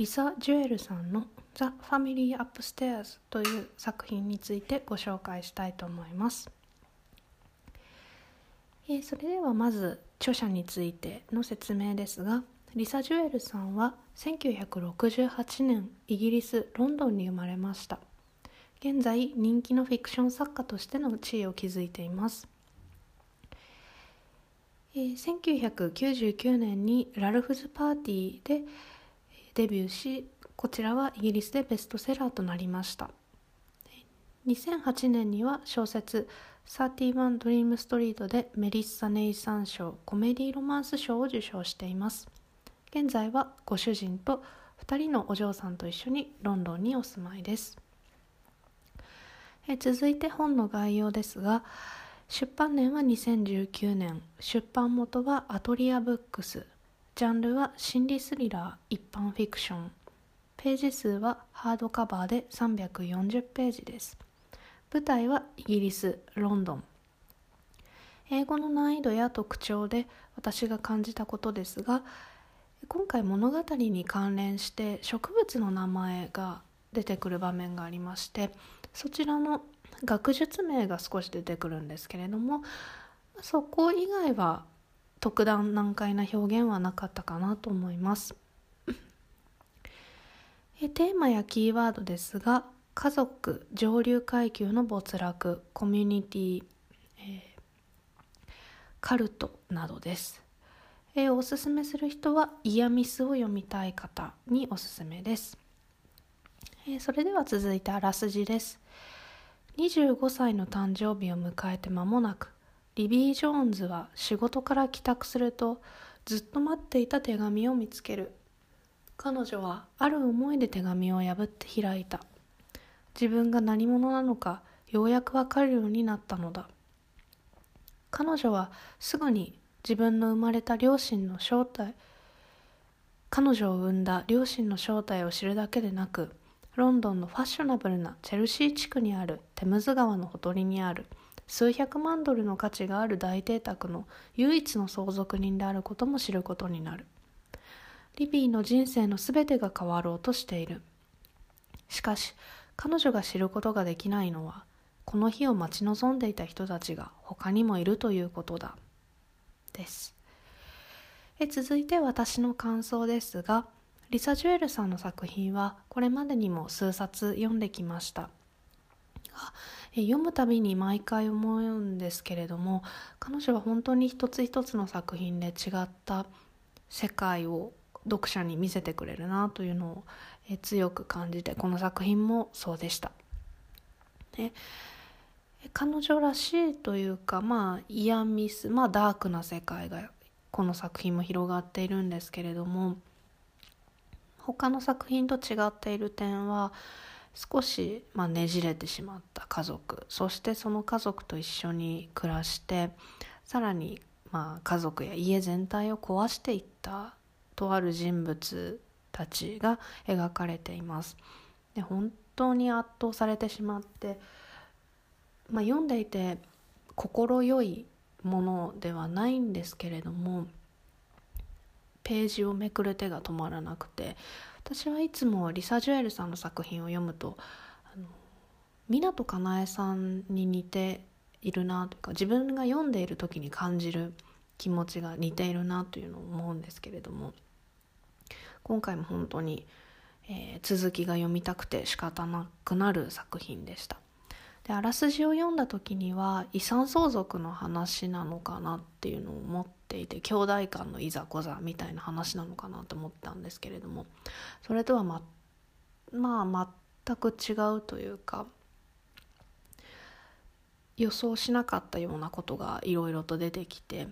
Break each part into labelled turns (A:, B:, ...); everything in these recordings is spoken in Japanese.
A: リサ・ジュエルさんの「 The Family Upstairs」という作品についてご紹介したいと思います。えー、それではまず著者についての説明ですがリサ・ジュエルさんは1968年イギリス・ロンドンに生まれました現在人気のフィクション作家としての地位を築いていますえー、1999年にラルフズ・パーティーでデビューしこちらはイギリスでベストセラーとなりました。2008年には小説「31ドリームストリート」でメリッサ・ネイサン賞コメディロマンス賞を受賞しています。現在はご主人と2人のお嬢さんと一緒にロンドンにお住まいです。え続いて本の概要ですが出版年は2019年。出版元はアトリアブックス。ジャンルは心理スリラー一般フィクション。ページ数はハードカバーで340ページです。舞台はイギリスロンドン。英語の難易度や特徴で私が感じたことですが今回物語に関連して植物の名前が出てくる場面がありましてそちらの学術名が少し出てくるんですけれどもそこ以外は特段難解な表現はなかったかなと思います。えテーマやキーワードですが家族上流階級の没落コミュニティ、えー、カルトなどです、えー、おすすめする人はイヤミスを読みたい方におすすめです、えー、それでは続いてあらすじです。25歳の誕生日を迎えて間もなくリビー・ジョーンズは仕事から帰宅するとずっと待っていた手紙を見つける。彼女はある思いで手紙を破って開いた。自分が何者なのかようやくわかるようになったのだ。彼女はすぐに自分の生まれた両親の正体彼女を産んだ両親の正体を知るだけでなくロンドンのファッショナブルなチェルシー地区にあるテムズ川のほとりにある数百万ドルの価値がある大邸宅の唯一の相続人であることも知ることになる。リビーの人生の全てが変わろうとしている。しかし彼女が知ることができないのはこの日を待ち望んでいた人たちが他にもいるということだ。です。え続いて私の感想ですがリサ・ジュエルさんの作品はこれまでにも数冊読んできました。読むたびに毎回思うんですけれども彼女は本当に一つ一つの作品で違った世界を読者に見せてくれるなというのを強く感じてこの作品もそうでした。で彼女らしいというかまあイヤミスまあダークな世界がこの作品も広がっているんですけれども他の作品と違っている点は少し、まあ、ねじれてしまった家族そしてその家族と一緒に暮らしてさらに、まあ、家族や家全体を壊していったとある人物たちが描かれています。で本当に圧倒されてしまって、まあ、読んでいて心よいものではないんですけれどもページをめくる手が止まらなくて私はいつもリサ・ジュエルさんの作品を読むとあの湊かなえさんに似ているなというか自分が読んでいる時に感じる気持ちが似ているなというのを思うんですけれども今回も本当に、えー、続きが読みたくて仕方なくなる作品でした。であらすじを読んだ時には遺産相続の話なのかなっていうのを思っていて兄弟間のいざこざみたいな話なのかなと思ったんですけれどもそれとはままあ全く違うというか予想しなかったようなことがいろいろと出てきて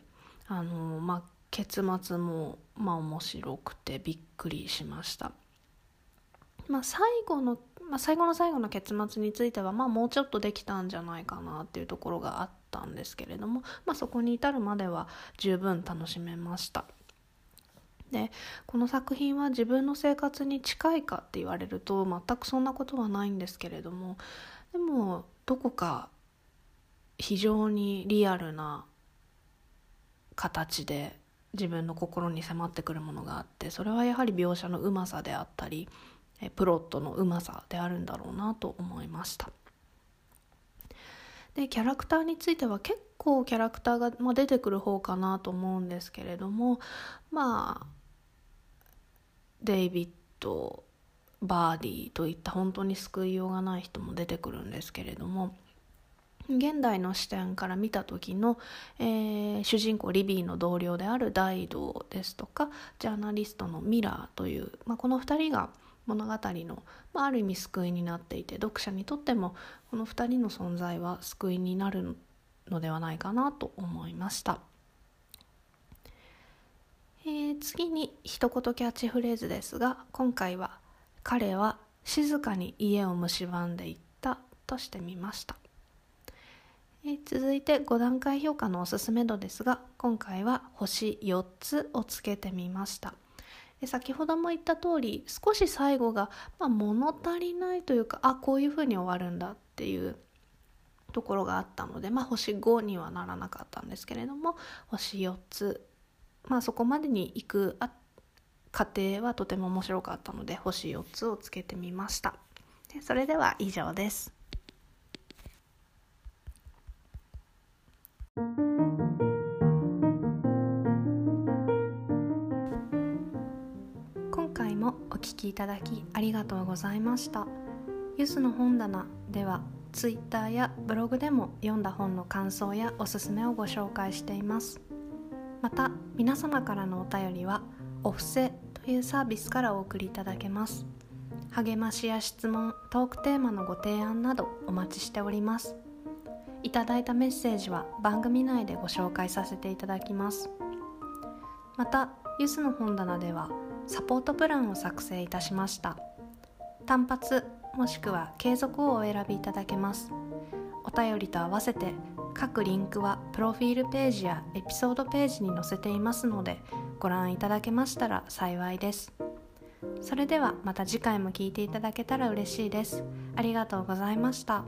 A: あのまあ結末もまあ面白くてびっくりしました。まあ、最後の、まあ、最後の最後の結末については、まあ、もうちょっとできたんじゃないかなっていうところがあったんですけれども、まあ、そこに至るまでは十分楽しめました。でこの作品は自分の生活に近いかって言われると全くそんなことはないんですけれどもでもどこか非常にリアルな形で自分の心に迫ってくるものがあってそれはやはり描写のうまさであったりプロットのうまさであるんだろうなと思いました。でキャラクターについては結構キャラクターが、まあ、出てくる方かなと思うんですけれどもまあデイビッドバーディーといった本当に救いようがない人も出てくるんですけれども現代の視点から見た時の、えー、主人公リビーの同僚であるダイドですとかジャーナリストのミラーという、まあ、この2人が物語の、まあ、ある意味救いになっていて読者にとってもこの2人の存在は救いになるのではないかなと思いました。えー、次に一言キャッチフレーズですが今回は「彼は静かに家を蝕んでいった」としてみました。え続いて5段階評価のおすすめ度ですが今回は星4つをつけてみましたで先ほども言った通り少し最後が、まあ、物足りないというかあこういうふうに終わるんだっていうところがあったので、まあ、星5にはならなかったんですけれども星4つ、まあ、そこまでに行くあ過程はとても面白かったので星4つをつけてみました。でそれでは以上です。お聞きいただきありがとうございました。ゆずの本棚ではツイッターやブログでも読んだ本の感想やおすすめをご紹介しています。また皆様からのお便りはお布施というサービスからお送りいただけます。励ましや質問トークテーマのご提案などお待ちしております。いただいたメッセージは番組内でご紹介させていただきます。またゆずの本棚ではサポートプランを作成いたしました。単発もしくは継続をお選びいただけます。お便りと合わせて各リンクはプロフィールページやエピソードページに載せていますのでご覧いただけましたら幸いです。それではまた次回も聴いていただけたら嬉しいです。ありがとうございました。